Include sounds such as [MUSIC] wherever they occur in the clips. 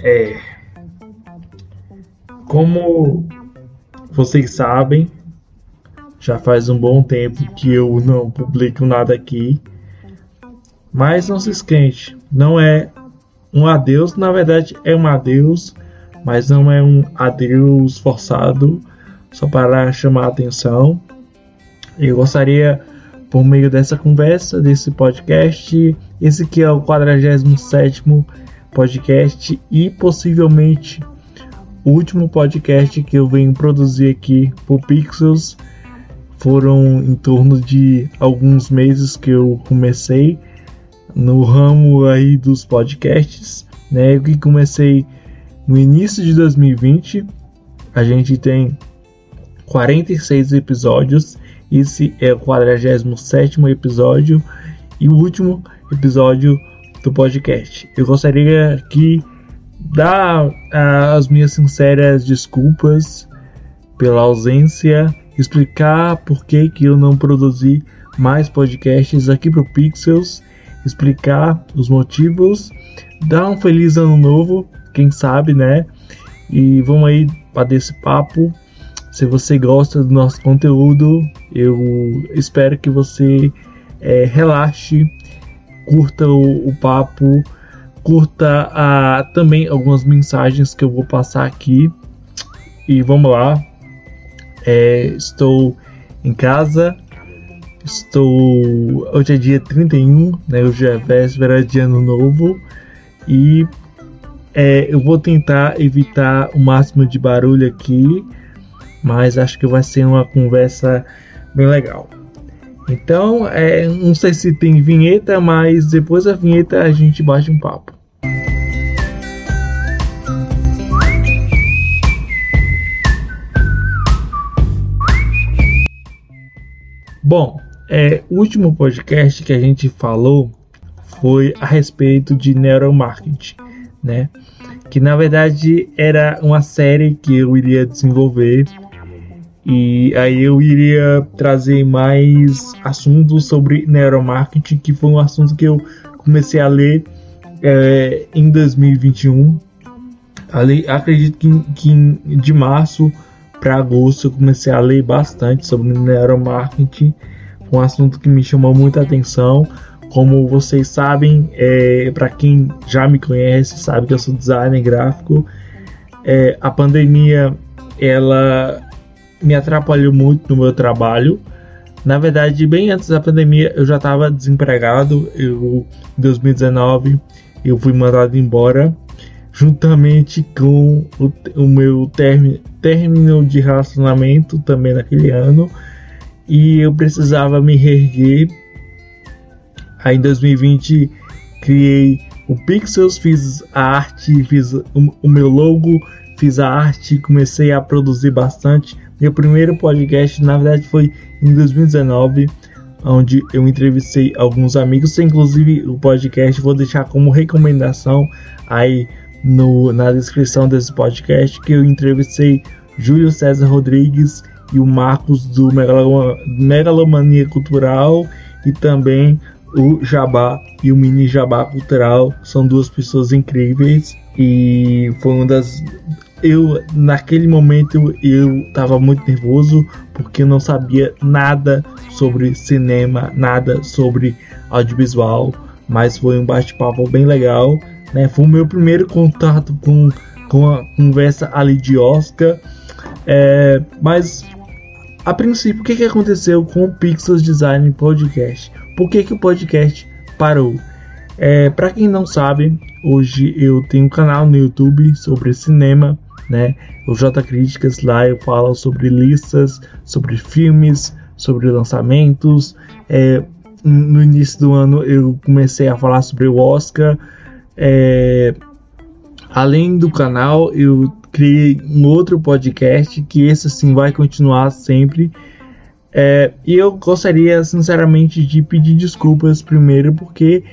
É. Como vocês sabem, já faz um bom tempo que eu não publico nada aqui. Mas não se esquente, não é um adeus, na verdade é um adeus, mas não é um adeus forçado, só para chamar a atenção. Eu gostaria, por meio dessa conversa, desse podcast, esse que é o 47 podcast e possivelmente o último podcast que eu venho produzir aqui por Pixels. Foram em torno de alguns meses que eu comecei no ramo aí dos podcasts, né? Eu que comecei no início de 2020. A gente tem 46 episódios. Esse é o 47 episódio e o último episódio do podcast. Eu gostaria aqui dar as minhas sinceras desculpas pela ausência, explicar por que, que eu não produzi mais podcasts aqui para o Pixels, explicar os motivos, dar um feliz ano novo, quem sabe, né? E vamos aí para esse papo. Se você gosta do nosso conteúdo, eu espero que você é, relaxe curta o, o papo, curta a, também algumas mensagens que eu vou passar aqui. E vamos lá. É, estou em casa. Estou. Hoje é dia 31, né? Hoje é véspera de ano novo. E é, eu vou tentar evitar o máximo de barulho aqui. Mas acho que vai ser uma conversa bem legal. Então, é, não sei se tem vinheta, mas depois da vinheta a gente bate um papo. Bom, é, o último podcast que a gente falou foi a respeito de neuromarketing, né? Que na verdade era uma série que eu iria desenvolver e aí eu iria trazer mais assuntos sobre neuromarketing, que foi um assunto que eu comecei a ler é, em 2021. Ali, acredito que, que de março para agosto eu comecei a ler bastante sobre neuromarketing. Um assunto que me chamou muita atenção. Como vocês sabem, é, para quem já me conhece, sabe que eu sou designer gráfico. É, a pandemia ela me atrapalhou muito no meu trabalho. Na verdade, bem antes da pandemia, eu já estava desempregado. Eu, em 2019, eu fui mandado embora, juntamente com o, o meu término de relacionamento também naquele ano. E eu precisava me reerguer. Aí em 2020 criei o Pixels, fiz a arte, fiz o, o meu logo, fiz a arte, comecei a produzir bastante meu primeiro podcast, na verdade, foi em 2019, onde eu entrevistei alguns amigos. Inclusive, o podcast vou deixar como recomendação aí no, na descrição desse podcast que eu entrevistei Júlio César Rodrigues e o Marcos do Megalomania Cultural e também o Jabá e o Mini Jabá Cultural. São duas pessoas incríveis e foi uma das eu naquele momento eu estava muito nervoso porque eu não sabia nada sobre cinema, nada sobre audiovisual, mas foi um bate-papo bem legal, né? Foi o meu primeiro contato com, com a conversa ali de Oscar, é, mas a princípio o que, que aconteceu com o Pixels Design Podcast? Por que, que o podcast parou? É, Para quem não sabe, hoje eu tenho um canal no YouTube sobre cinema né? O J Críticas lá eu falo sobre listas, sobre filmes, sobre lançamentos. É, no início do ano eu comecei a falar sobre o Oscar. É, além do canal, eu criei um outro podcast que esse sim vai continuar sempre. É, e eu gostaria sinceramente de pedir desculpas primeiro porque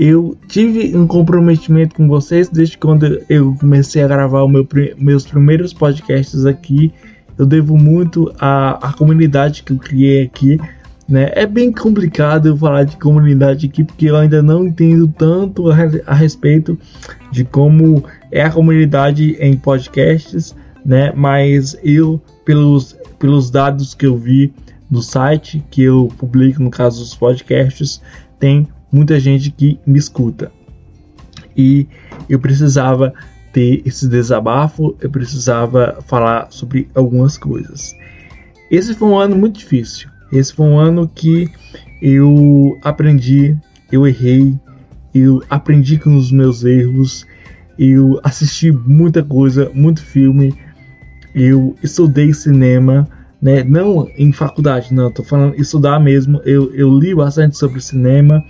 eu tive um comprometimento com vocês desde quando eu comecei a gravar meu, meus primeiros podcasts aqui. eu devo muito à, à comunidade que eu criei aqui. Né? É bem complicado eu falar de comunidade aqui porque eu ainda não entendo tanto a, a respeito de como é a comunidade em podcasts, né? Mas eu, pelos, pelos dados que eu vi no site que eu publico, no caso dos podcasts, tem muita gente que me escuta. E eu precisava ter esse desabafo, eu precisava falar sobre algumas coisas. Esse foi um ano muito difícil. Esse foi um ano que eu aprendi, eu errei, eu aprendi com os meus erros, eu assisti muita coisa, muito filme, eu estudei cinema, né? Não em faculdade, não, tô falando estudar mesmo. Eu, eu li bastante sobre cinema.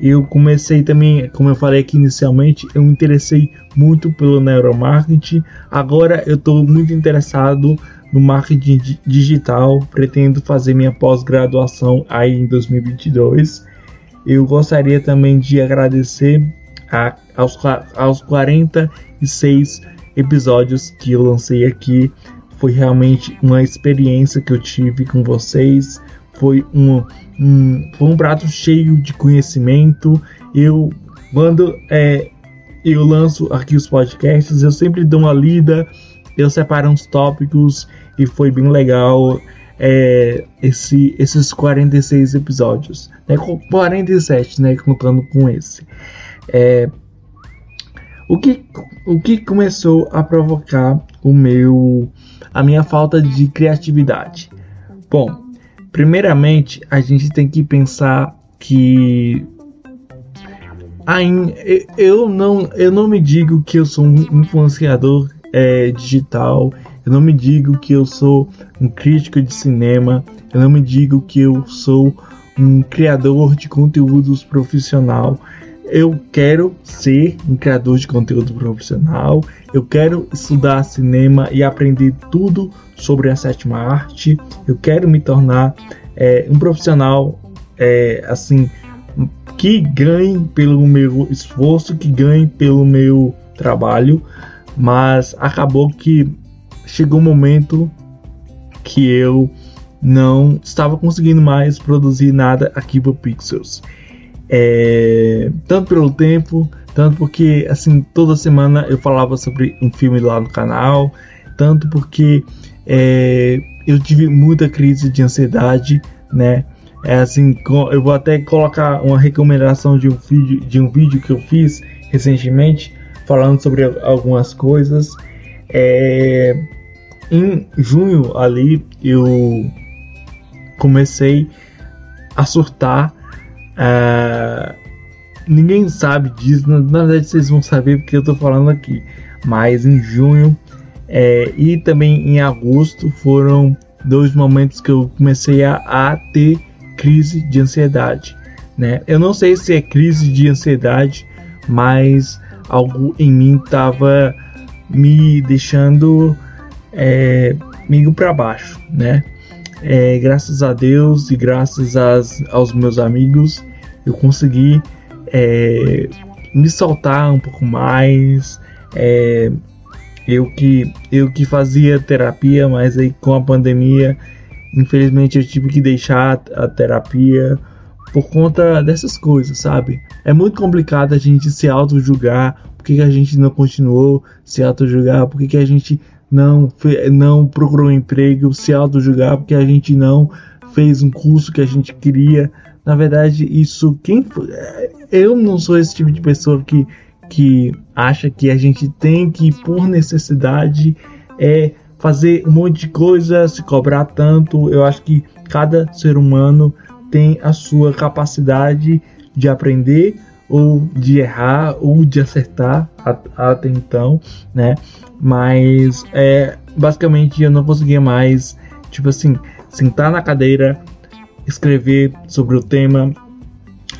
Eu comecei também, como eu falei aqui inicialmente, eu me interessei muito pelo neuromarketing. Agora eu estou muito interessado no marketing digital, pretendo fazer minha pós-graduação aí em 2022. Eu gostaria também de agradecer a, aos, aos 46 episódios que eu lancei aqui. Foi realmente uma experiência que eu tive com vocês. Foi um, um, foi um prato cheio de conhecimento. Eu quando é, eu lanço aqui os podcasts, eu sempre dou uma lida, eu separo uns tópicos e foi bem legal é, esse, esses 46 episódios. Né? 47, né? Contando com esse. É, o, que, o que começou a provocar o meu a minha falta de criatividade? Bom, primeiramente a gente tem que pensar que eu não eu não me digo que eu sou um influenciador é, digital eu não me digo que eu sou um crítico de cinema, eu não me digo que eu sou um criador de conteúdos profissional. Eu quero ser um criador de conteúdo profissional, eu quero estudar cinema e aprender tudo sobre a sétima arte, eu quero me tornar é, um profissional é, assim que ganhe pelo meu esforço, que ganhe pelo meu trabalho, mas acabou que chegou um momento que eu não estava conseguindo mais produzir nada aqui para Pixels. É, tanto pelo tempo, tanto porque assim toda semana eu falava sobre um filme lá no canal, tanto porque é, eu tive muita crise de ansiedade, né? É assim, eu vou até colocar uma recomendação de um vídeo, de um vídeo que eu fiz recentemente falando sobre algumas coisas. É, em junho ali eu comecei a surtar. Uh, ninguém sabe disso, na, na, verdade vocês vão saber porque eu tô falando aqui. Mas em junho é, e também em agosto foram dois momentos que eu comecei a, a ter crise de ansiedade. Né? Eu não sei se é crise de ansiedade, mas algo em mim estava me deixando é, meio para baixo, né? É, graças a Deus e graças às, aos meus amigos eu consegui é, me soltar um pouco mais. É, eu que eu que fazia terapia, mas aí com a pandemia, infelizmente eu tive que deixar a terapia por conta dessas coisas, sabe? É muito complicado a gente se auto julgar, por que, a gente não continuou se auto julgar, por que, que a gente não, não procurou um emprego, se auto-julgar porque a gente não fez um curso que a gente queria. Na verdade, isso quem eu não sou esse tipo de pessoa que que acha que a gente tem que por necessidade é fazer um monte de coisa, se cobrar tanto. Eu acho que cada ser humano tem a sua capacidade de aprender ou de errar ou de acertar até então, né? Mas é basicamente eu não conseguia mais, tipo assim, sentar na cadeira, escrever sobre o tema,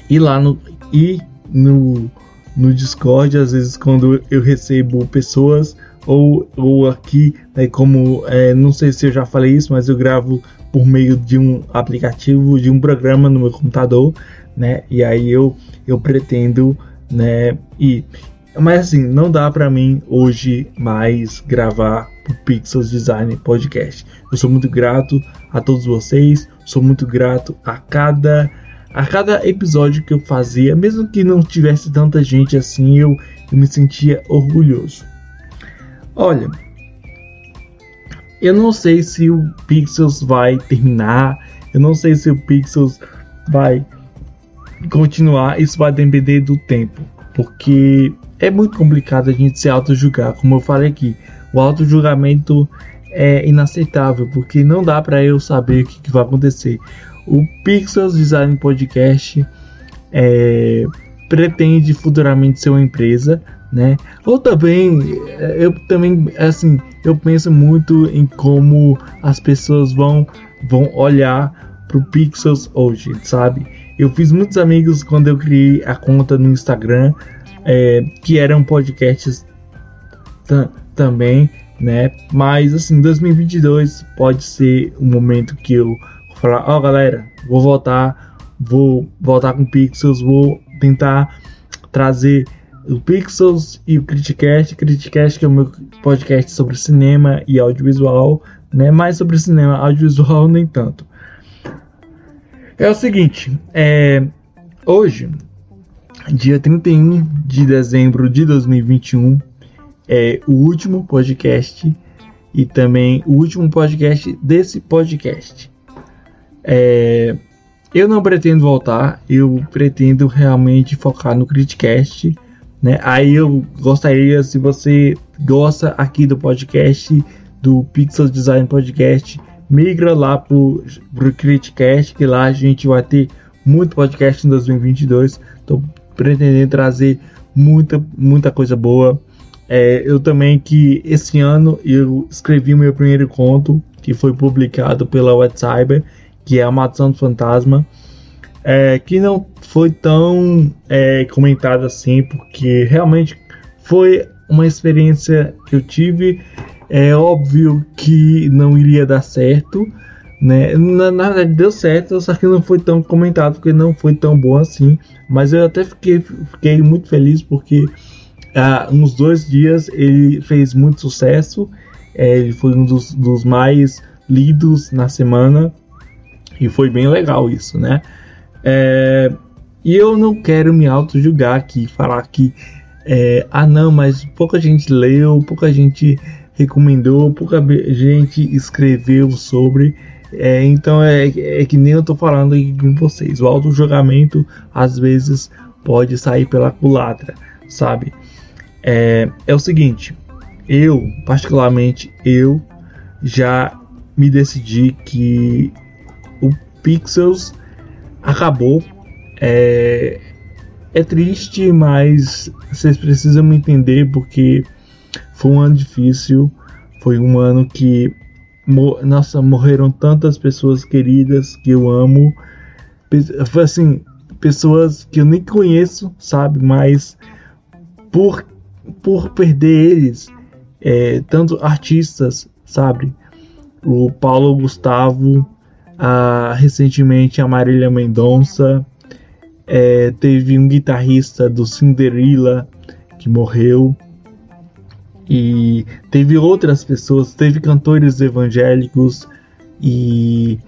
ir lá no ir no no Discord, às vezes quando eu recebo pessoas ou, ou aqui, né, como é, não sei se eu já falei isso, mas eu gravo por meio de um aplicativo, de um programa no meu computador, né? E aí eu eu pretendo, né? E mas assim, não dá para mim hoje mais gravar o Pixels Design Podcast. Eu sou muito grato a todos vocês, sou muito grato a cada a cada episódio que eu fazia, mesmo que não tivesse tanta gente assim, eu, eu me sentia orgulhoso. Olha, eu não sei se o Pixels vai terminar, eu não sei se o Pixels vai continuar, isso vai depender do tempo, porque é muito complicado a gente se auto-julgar, como eu falei aqui. O auto-julgamento é inaceitável, porque não dá para eu saber o que, que, vai acontecer. O Pixels Design Podcast é, pretende futuramente ser uma empresa, né? Ou também, eu também, assim, eu penso muito em como as pessoas vão, vão olhar pro Pixels hoje, sabe? Eu fiz muitos amigos quando eu criei a conta no Instagram, é, que eram podcasts também, né? Mas assim, 2022 pode ser um momento que eu falar, ó oh, galera, vou voltar, vou voltar com Pixels, vou tentar trazer o Pixels e o Criticast, Criticast que é o meu podcast sobre cinema e audiovisual, né? Mais sobre cinema, audiovisual nem tanto. É o seguinte, é, hoje dia 31 de dezembro de 2021, é o último podcast e também o último podcast desse podcast. É, eu não pretendo voltar, eu pretendo realmente focar no Criticast. Né? Aí eu gostaria, se você gosta aqui do podcast, do Pixel Design Podcast, migra lá pro, pro Criticast, que lá a gente vai ter muito podcast em 2022. Tô pretendendo trazer muita, muita coisa boa. É, eu também que esse ano eu escrevi meu primeiro conto que foi publicado pela WhatsApp, que é a Mação do Fantasma, é, que não foi tão é, comentado assim, porque realmente foi uma experiência que eu tive. É óbvio que não iria dar certo, né? Na, na verdade deu certo, só que não foi tão comentado porque não foi tão bom assim. Mas eu até fiquei, fiquei muito feliz porque há uns dois dias ele fez muito sucesso. É, ele foi um dos, dos, mais lidos na semana e foi bem legal isso, né? É, e eu não quero me auto-julgar aqui, falar que é, ah não, mas pouca gente leu, pouca gente recomendou, pouca gente escreveu sobre. É, então é, é, que nem eu tô falando aqui com vocês. O auto-julgamento às vezes pode sair pela culatra, sabe? É, é o seguinte, eu, particularmente, eu já me decidi que o Pixels acabou. É, é triste, mas vocês precisam me entender porque foi um ano difícil. Foi um ano que nossa, morreram tantas pessoas queridas que eu amo. Assim, pessoas que eu nem conheço, sabe? Mas por, por perder eles, é, tanto artistas, sabe? O Paulo Gustavo, a, recentemente a Marília Mendonça, é, teve um guitarrista do Cinderella que morreu e teve outras pessoas, teve cantores evangélicos e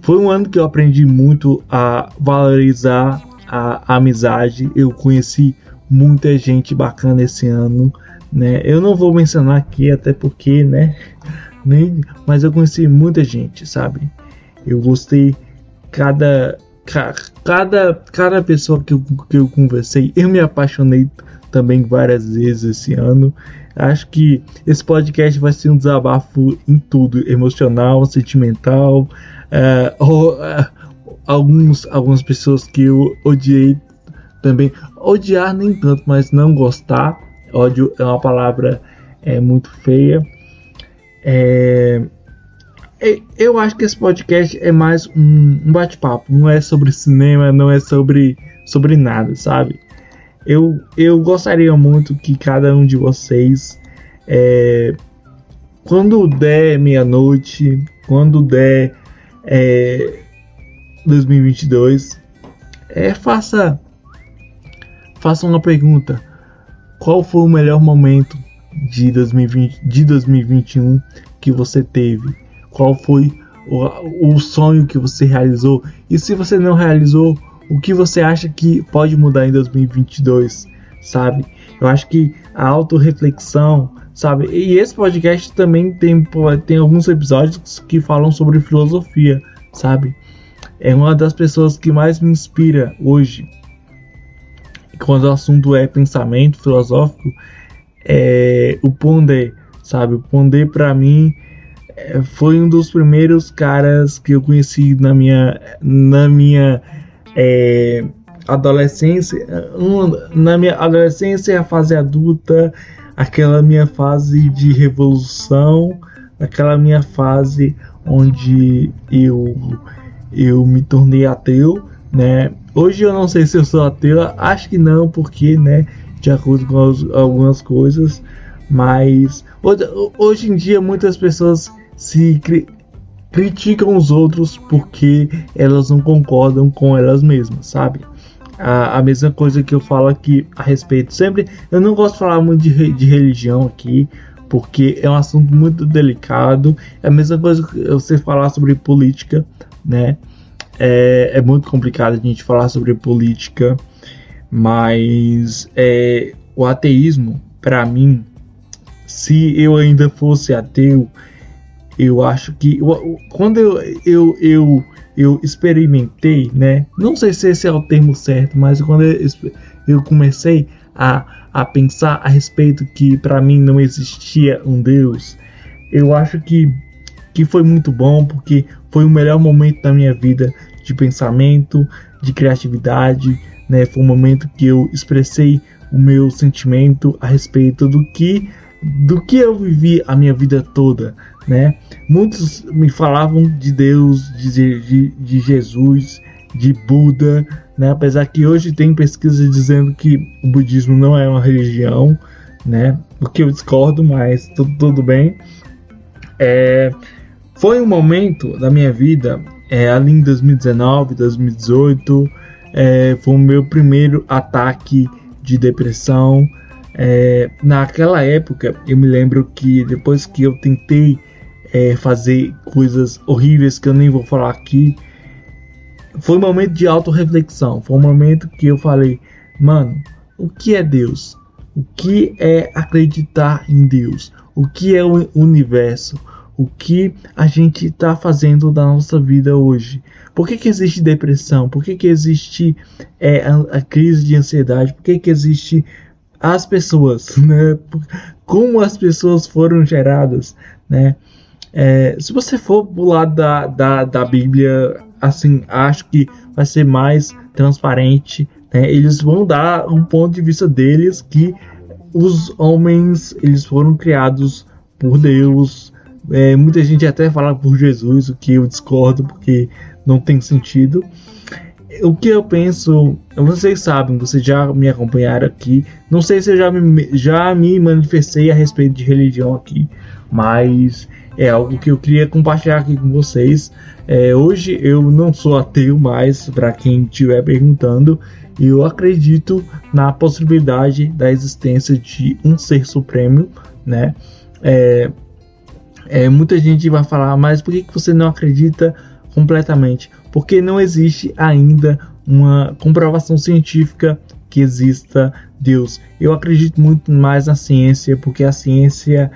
foi um ano que eu aprendi muito a valorizar a, amizade. Eu conheci muita gente bacana esse ano, né? Eu não vou mencionar aqui até porque, né? [LAUGHS] Nem, mas eu conheci muita gente, sabe? Eu gostei cada cada cada pessoa que eu, que eu conversei, eu me apaixonei também várias vezes esse ano. Acho que esse podcast vai ser um desabafo em tudo, emocional, sentimental, uh, ou, uh, alguns, algumas pessoas que eu odiei também. Odiar nem tanto, mas não gostar. Ódio é uma palavra é, muito feia. É, eu acho que esse podcast é mais um, um bate-papo. Não é sobre cinema, não é sobre, sobre nada, sabe? Eu, eu gostaria muito que cada um de vocês, é, quando der meia-noite, quando der é, 2022, é, faça, faça uma pergunta. qual foi o melhor momento de 2020, de 2021 que você teve? Qual foi o, o sonho que você realizou? E se você não realizou, o que você acha que pode mudar em 2022, sabe? Eu acho que a autorreflexão, sabe? E esse podcast também tem, tem alguns episódios que falam sobre filosofia, sabe? É uma das pessoas que mais me inspira hoje. Quando o assunto é pensamento filosófico, é o Pondé, sabe? O Pondé para mim foi um dos primeiros caras que eu conheci na minha na minha é, adolescência, na minha adolescência, a fase adulta, aquela minha fase de revolução, aquela minha fase onde eu eu me tornei ateu, né? Hoje eu não sei se eu sou ateu, acho que não, porque, né, de acordo com as, algumas coisas, mas hoje em dia muitas pessoas se cri criticam os outros porque elas não concordam com elas mesmas, sabe? A, a, mesma coisa que eu falo aqui a respeito sempre. Eu não gosto de falar muito de, de religião aqui, porque é um assunto muito delicado. É a mesma coisa que você falar sobre política, né? É, é muito complicado a gente falar sobre política, mas é, o ateísmo, para mim, se eu ainda fosse ateu, eu acho que eu, quando eu, eu, eu, eu experimentei, né? Não sei se esse é o termo certo, mas quando eu, eu comecei a, a pensar a respeito que para mim não existia um Deus, eu acho que, que foi muito bom porque foi o melhor momento da minha vida de pensamento, de criatividade, né? Foi um momento que eu expressei o meu sentimento a respeito do que do que eu vivi a minha vida toda, né? Muitos me falavam de Deus, de, de, de Jesus, de Buda, né? Apesar que hoje tem pesquisas dizendo que o budismo não é uma religião, né? O que eu discordo, mas tudo, tudo bem. É, foi um momento da minha vida, é, ali em 2019, 2018, é, foi o meu primeiro ataque de depressão. É, naquela época, eu me lembro que depois que eu tentei é, fazer coisas horríveis que eu nem vou falar aqui. Foi um momento de autorreflexão. Foi um momento que eu falei, mano, o que é Deus? O que é acreditar em Deus? O que é o universo? O que a gente está fazendo da nossa vida hoje? Por que, que existe depressão? Por que, que existe é, a, a, crise de ansiedade? Por que, que existe as pessoas? [LAUGHS] Né? Como as pessoas foram geradas? Né? É, se você for pro lado da, da, da Bíblia, assim, acho que vai ser mais transparente. Né? Eles vão dar um ponto de vista deles que os homens eles foram criados por Deus. É, muita gente até fala por Jesus, o que eu discordo porque não tem sentido. O que eu penso, vocês sabem, vocês já me acompanharam aqui. Não sei se eu já me, já me manifestei a respeito de religião aqui, mas é algo que eu queria compartilhar aqui com vocês. É, hoje eu não sou ateu mais, para quem estiver perguntando, eu acredito na possibilidade da existência de um ser supremo, né? É, é, muita gente vai falar, mas por que, que você não acredita completamente? Porque não existe ainda uma comprovação científica que exista Deus. Eu acredito muito mais na ciência, porque a ciência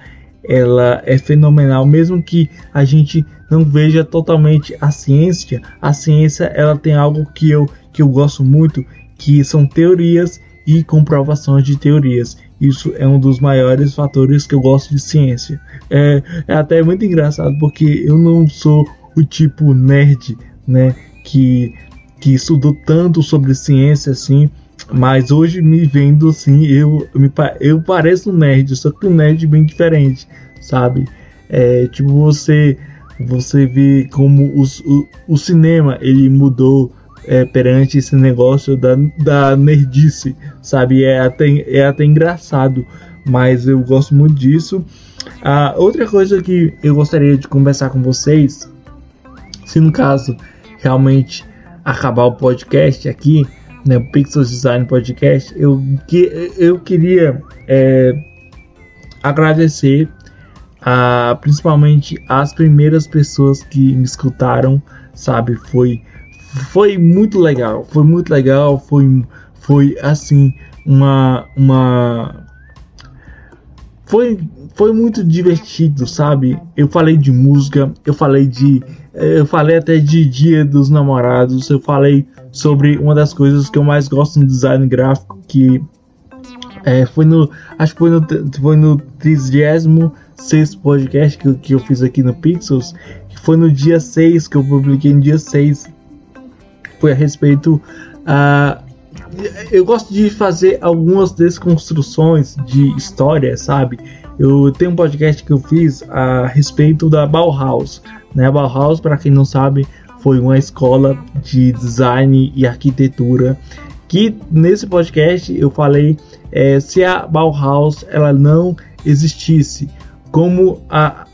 ela é fenomenal, mesmo que a gente não veja totalmente a ciência, a ciência ela tem algo que eu, que eu gosto muito, que são teorias e comprovações de teorias. Isso é um dos maiores fatores que eu gosto de ciência. É, é até muito engraçado porque eu não sou o tipo nerd, né, que que estudou tanto sobre ciência assim, mas hoje me vendo assim, eu, me, eu pareço um nerd, só que um nerd bem diferente, sabe? É, tipo, você você vê como os, o, o cinema ele mudou é, perante esse negócio da, da nerdice, sabe? É até, é até engraçado, mas eu gosto muito disso. Ah, outra coisa que eu gostaria de conversar com vocês, se no caso realmente acabar o podcast aqui, né, Pixels Design Podcast, eu, que, eu queria é, agradecer a, principalmente as primeiras pessoas que me escutaram, sabe? Foi, foi muito legal, foi muito legal, foi, foi assim, uma, uma foi, foi muito divertido, sabe? Eu falei de música, eu falei de. Eu falei até de Dia dos Namorados, eu falei sobre uma das coisas que eu mais gosto no design gráfico, que é, foi no. Acho que foi no, foi no 36 podcast que, que eu fiz aqui no Pixels, que foi no dia 6 que eu publiquei no dia 6. Foi a respeito. Uh, eu gosto de fazer algumas desconstruções de história, sabe? Eu tenho um podcast que eu fiz a respeito da Bauhaus. Né? A Bauhaus, para quem não sabe, foi uma escola de design e arquitetura que nesse podcast eu falei é, se a Bauhaus ela não existisse, como a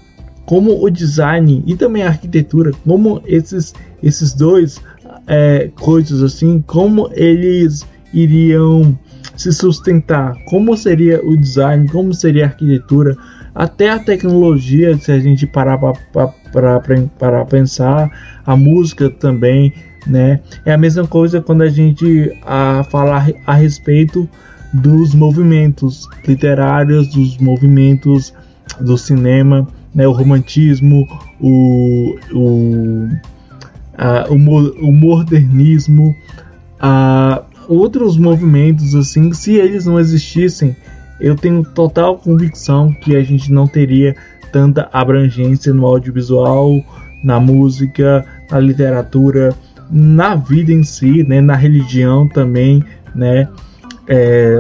como o design e também a arquitetura, como esses esses dois é, coisas assim, como eles iriam se sustentar, como seria o design, como seria a arquitetura, até a tecnologia, se a gente parar para pensar, a música também, né? É a mesma coisa quando a gente a falar a respeito dos movimentos literários, dos movimentos do cinema, né? O romantismo, o, o uh, o, o modernismo, uh, outros movimentos assim, se eles não existissem, eu tenho total convicção que a gente não teria tanta abrangência no audiovisual, na música, na literatura, na vida em si, né, na religião também, né, é,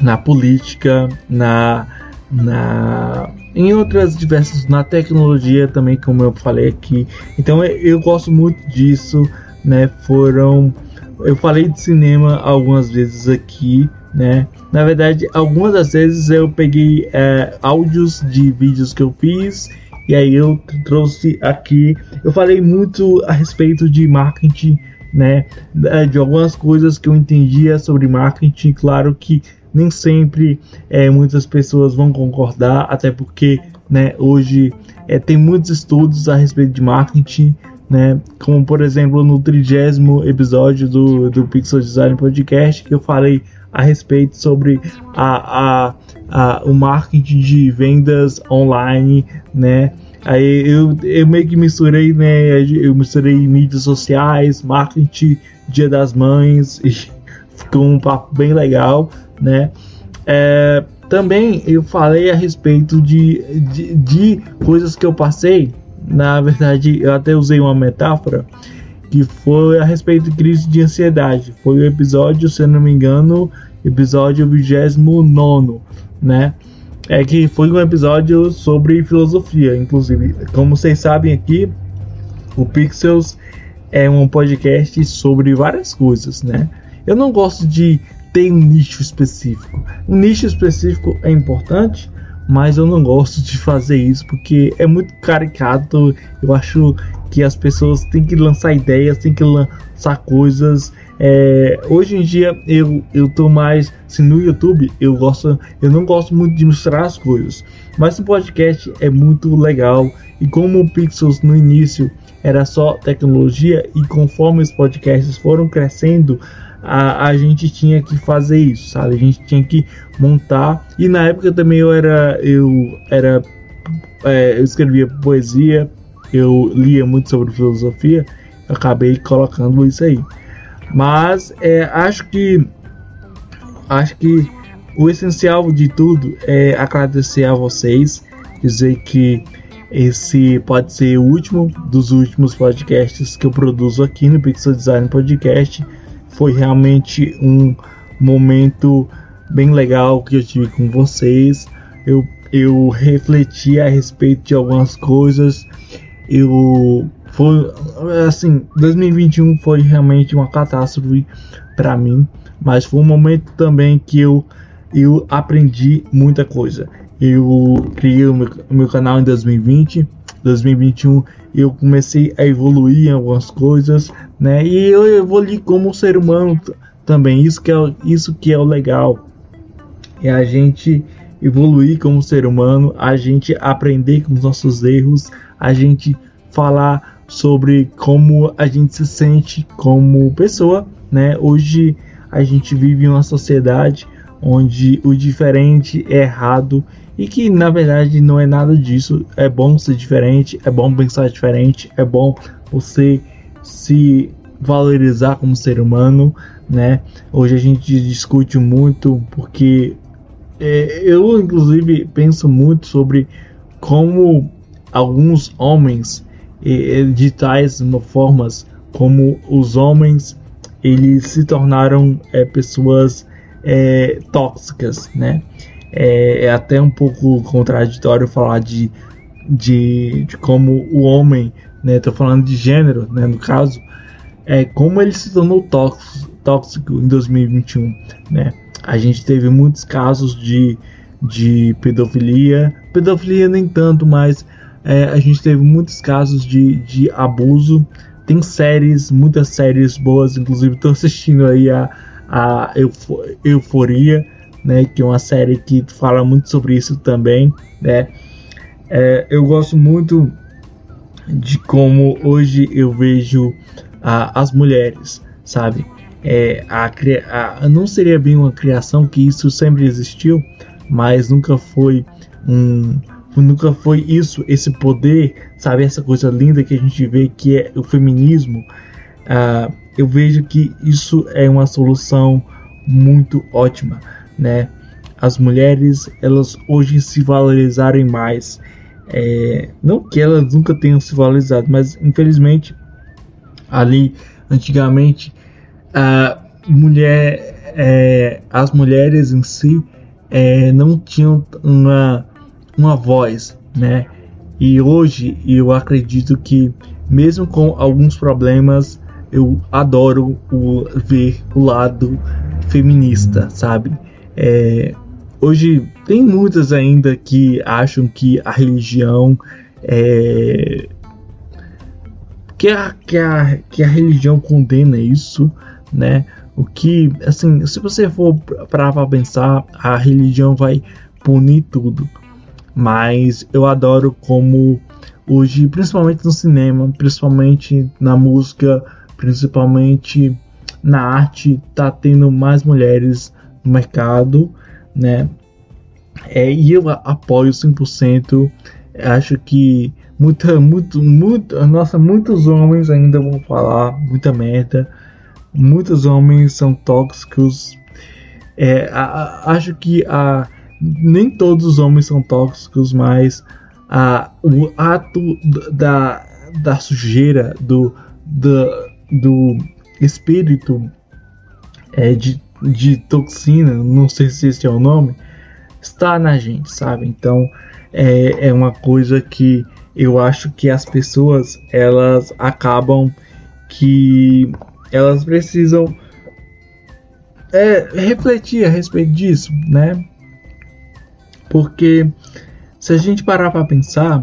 na política, na, na em outras diversas na tecnologia também como eu falei aqui. Então eu gosto muito disso né foram eu falei de cinema algumas vezes aqui né? Na verdade algumas das vezes eu peguei é, áudios de vídeos que eu fiz e aí eu trouxe aqui. Eu falei muito a respeito de marketing né? De algumas coisas que eu entendia sobre marketing. Claro que nem sempre é, muitas pessoas vão concordar, até porque né, hoje é, tem muitos estudos a respeito de marketing, né, como por exemplo no trigésimo episódio do, do Pixel Design Podcast, que eu falei a respeito sobre a, a, a, o marketing de vendas online, né? Aí eu, eu meio que misturei, né? Eu misturei mídias sociais, marketing, Dia das Mães, e [LAUGHS] ficou um papo bem legal, né? É, também eu falei a respeito de, de, de, coisas que eu passei. Na verdade, eu até usei uma metáfora que foi a respeito de crise de ansiedade. Foi o episódio, se não me engano, episódio 29, né? É que foi um episódio sobre filosofia, inclusive. Como vocês sabem aqui, o Pixels é um podcast sobre várias coisas, né? Eu não gosto de ter um nicho específico. Um nicho específico é importante, mas eu não gosto de fazer isso porque é muito caricato. Eu acho que as pessoas têm que lançar ideias, têm que lançar coisas. É, hoje em dia eu, eu tô mais assim, no YouTube eu gosto eu não gosto muito de mostrar as coisas mas o podcast é muito legal e como o Pixels no início era só tecnologia e conforme os podcasts foram crescendo a, a gente tinha que fazer isso, sabe? A gente tinha que montar. E na época também eu era. Eu era. É, eu escrevia poesia, eu lia muito sobre filosofia, acabei colocando isso aí. Mas é, acho que. Acho que o essencial de tudo é agradecer a vocês, dizer que esse pode ser o último dos últimos podcasts que eu produzo aqui no Pixel Design Podcast foi realmente um momento bem legal que eu tive com vocês. Eu, eu refleti a respeito de algumas coisas. Eu foi assim, 2021 foi realmente uma catástrofe para mim, mas foi um momento também que eu eu aprendi muita coisa. Eu criei o meu, o meu canal em 2020, 2021 eu comecei a evoluir em algumas coisas, né? E eu evolui como ser humano também. Isso que é, isso que é o legal. É a gente evoluir como ser humano, a gente aprender com os nossos erros, a gente falar sobre como a gente se sente como pessoa, né? Hoje a gente vive em uma sociedade onde o diferente é errado e que na verdade não é nada disso. É bom ser diferente, é bom pensar diferente, é bom você se valorizar como ser humano, né? Hoje a gente discute muito porque é, eu inclusive penso muito sobre como alguns homens de tais formas como os homens eles se tornaram é, pessoas é, tóxicas, né? É, é, até um pouco contraditório falar de, de, de como o homem, né? Tô falando de gênero, né? No caso, é como ele se tornou tóxico, tóxico em 2021, né? A gente teve muitos casos de, de pedofilia, pedofilia nem tanto, mas é, a gente teve muitos casos de, de abuso tem séries, muitas séries boas, inclusive estou assistindo aí a, a Euforia, né, que é uma série que fala muito sobre isso também, né. É, eu gosto muito de como hoje eu vejo a, as mulheres, sabe? É, a, a, não seria bem uma criação que isso sempre existiu, mas nunca foi um nunca foi isso, esse poder, sabe, essa coisa linda que a gente vê que é o feminismo. Uh, eu vejo que isso é uma solução muito ótima, né? As mulheres, elas hoje se valorizarem mais. É, não que elas nunca tenham se valorizado, mas infelizmente ali antigamente a mulher, é, as mulheres em si é, não tinham uma uma voz, né? E hoje eu acredito que, mesmo com alguns problemas, eu adoro o, ver o lado feminista, sabe? É, hoje tem muitas ainda que acham que a religião é, que a, que a, que a religião condena isso, né? O que, assim, se você for para pensar, a religião vai punir tudo mas eu adoro como hoje, principalmente no cinema, principalmente na música, principalmente na arte, tá tendo mais mulheres no mercado, né? É, e eu apoio 100%. Acho que muita, muito, muito, nossa, muitos homens ainda vão falar muita merda. Muitos homens são tóxicos. É, a, a, acho que a nem todos os homens são tóxicos, mas ah, o ato da, da sujeira, do, do espírito é, de, de toxina, não sei se esse é o nome, está na gente, sabe? Então é, é uma coisa que eu acho que as pessoas elas acabam que elas precisam é, refletir a respeito disso, né? Porque se a gente parar para pensar,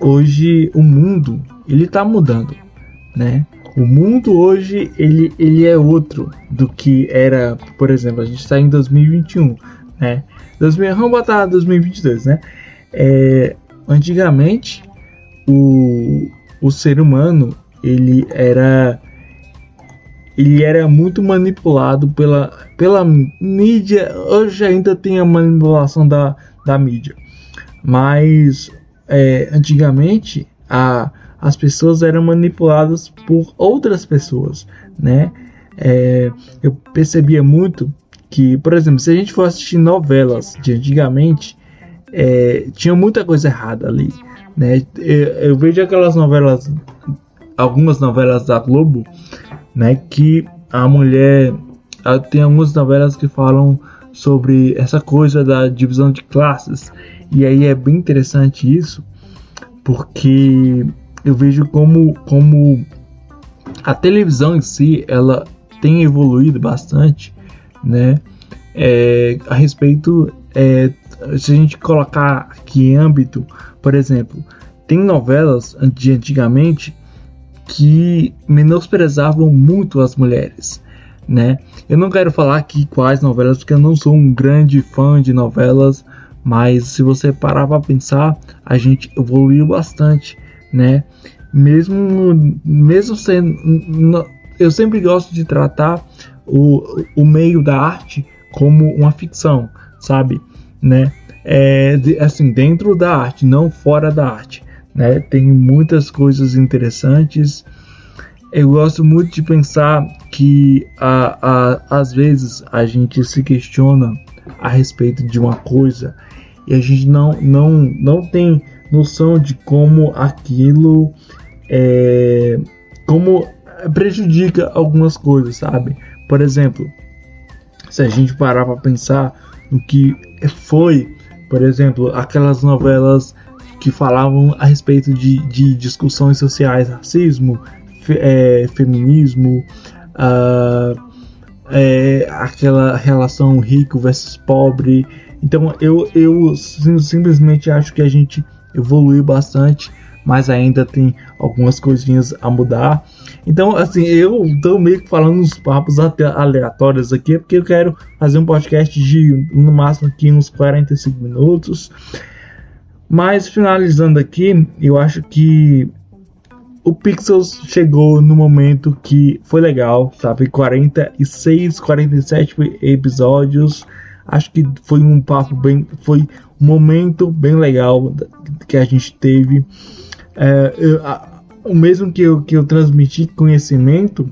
hoje o mundo ele está mudando, né? O mundo hoje ele, ele é outro do que era, por exemplo, a gente está em 2021, né? 2000, vamos botar 2022, né? É, antigamente o, o ser humano ele era ele era muito manipulado pela, pela mídia. Hoje ainda tem a manipulação da, da mídia. Mas é, antigamente a, as pessoas eram manipuladas por outras pessoas, né? É, eu percebia muito que, por exemplo, se a gente for assistir novelas de antigamente, é, tinha muita coisa errada ali, né? Eu, eu, vejo aquelas novelas, algumas novelas da Globo, né? Que a mulher tem algumas novelas que falam sobre essa coisa da divisão de classes. E aí é bem interessante isso, porque eu vejo como, como a televisão em si ela tem evoluído bastante, né? É, a respeito, é, se a gente colocar aqui em âmbito, por exemplo, tem novelas de antigamente que menosprezavam muito as mulheres, né? Eu não quero falar aqui quais novelas, porque eu não sou um grande fã de novelas, mas se você parar para pensar, a gente evoluiu bastante, né? Mesmo, mesmo sendo, eu sempre gosto de tratar o, o meio da arte como uma ficção, sabe, né? É, assim dentro da arte, não fora da arte, né? Tem muitas coisas interessantes. Eu gosto muito de pensar que a, a, às vezes a gente se questiona a respeito de uma coisa e a gente não, não, não tem noção de como aquilo é, como prejudica algumas coisas, sabe? Por exemplo, se a gente parar para pensar no que foi, por exemplo, aquelas novelas que falavam a respeito de, de discussões sociais, racismo, fe, é, feminismo, uh, é, aquela relação rico versus pobre. Então eu, eu simplesmente acho que a gente evoluiu bastante, mas ainda tem algumas coisinhas a mudar. Então, assim, eu tô meio que falando uns papos aleatórios aqui, porque eu quero fazer um podcast de no máximo aqui uns 45 minutos. Mas finalizando aqui, eu acho que o Pixels chegou no momento que foi legal, sabe? 46, 47 episódios. Acho que foi um papo bem. Foi momento bem legal que a gente teve. É, eu, a, o mesmo que eu, que eu transmiti conhecimento,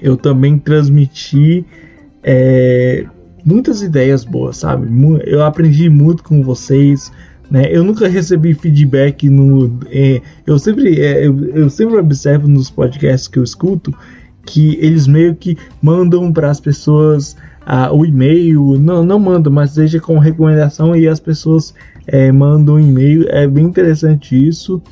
eu também transmiti é, muitas ideias boas, sabe? Eu aprendi muito com vocês. Né? Eu nunca recebi feedback no. É, eu, sempre, é, eu, eu, sempre observo nos podcasts que eu escuto que eles meio que mandam para as pessoas o e-mail. Não, não mandam, mas seja com recomendação e as pessoas é, mandam um e-mail. É bem interessante isso.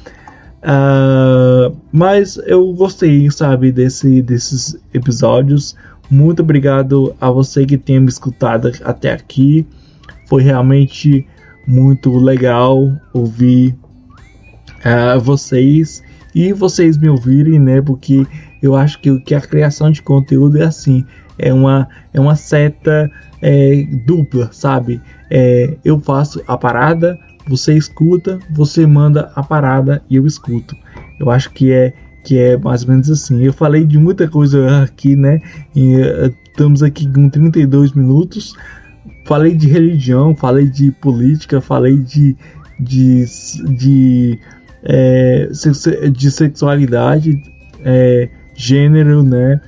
Uh, mas eu gostei, sabe, desse, desses episódios. Muito obrigado a você que tenha me escutado até aqui. Foi realmente muito legal ouvir uh, vocês e vocês me ouvirem, né? Porque eu acho que, que a criação de conteúdo é assim, é uma, é uma seta é, dupla, sabe? É, eu faço a parada, você escuta, você manda a parada e eu escuto. Eu acho que é que é mais ou menos assim. Eu falei de muita coisa aqui, né? E, uh, estamos aqui com 32 minutos falei de religião, falei de política, falei de, de, de, é, de sexualidade, é, gênero, né?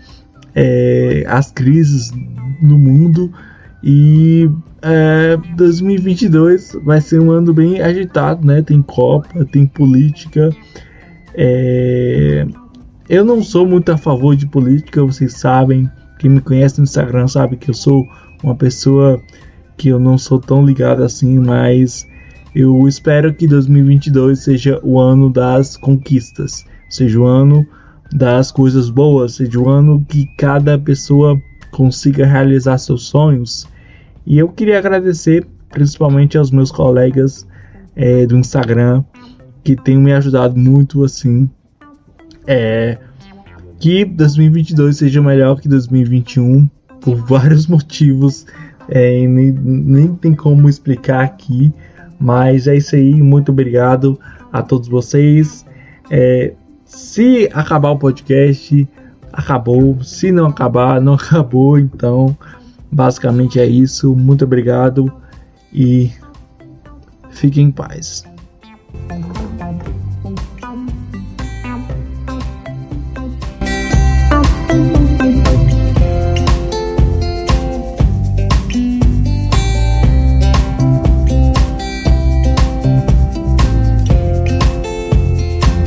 É, as crises no mundo e é, 2022 vai ser um ano bem agitado, né? Tem Copa, tem política. É, eu não sou muito a favor de política, vocês sabem. Quem me conhece no Instagram sabe que eu sou uma pessoa que eu não sou tão ligado assim, mas eu espero que 2022 seja o ano das conquistas, seja o ano das coisas boas, seja o ano que cada pessoa consiga realizar seus sonhos. E eu queria agradecer principalmente aos meus colegas é, do Instagram que têm me ajudado muito assim. É, que 2022 seja melhor que 2021 por [LAUGHS] vários motivos é, nem, nem tem como explicar aqui, mas é isso aí. Muito obrigado a todos vocês. É, se acabar o podcast, acabou. Se não acabar, não [LAUGHS] acabou. Então, basicamente é isso. Muito obrigado e fiquem em paz.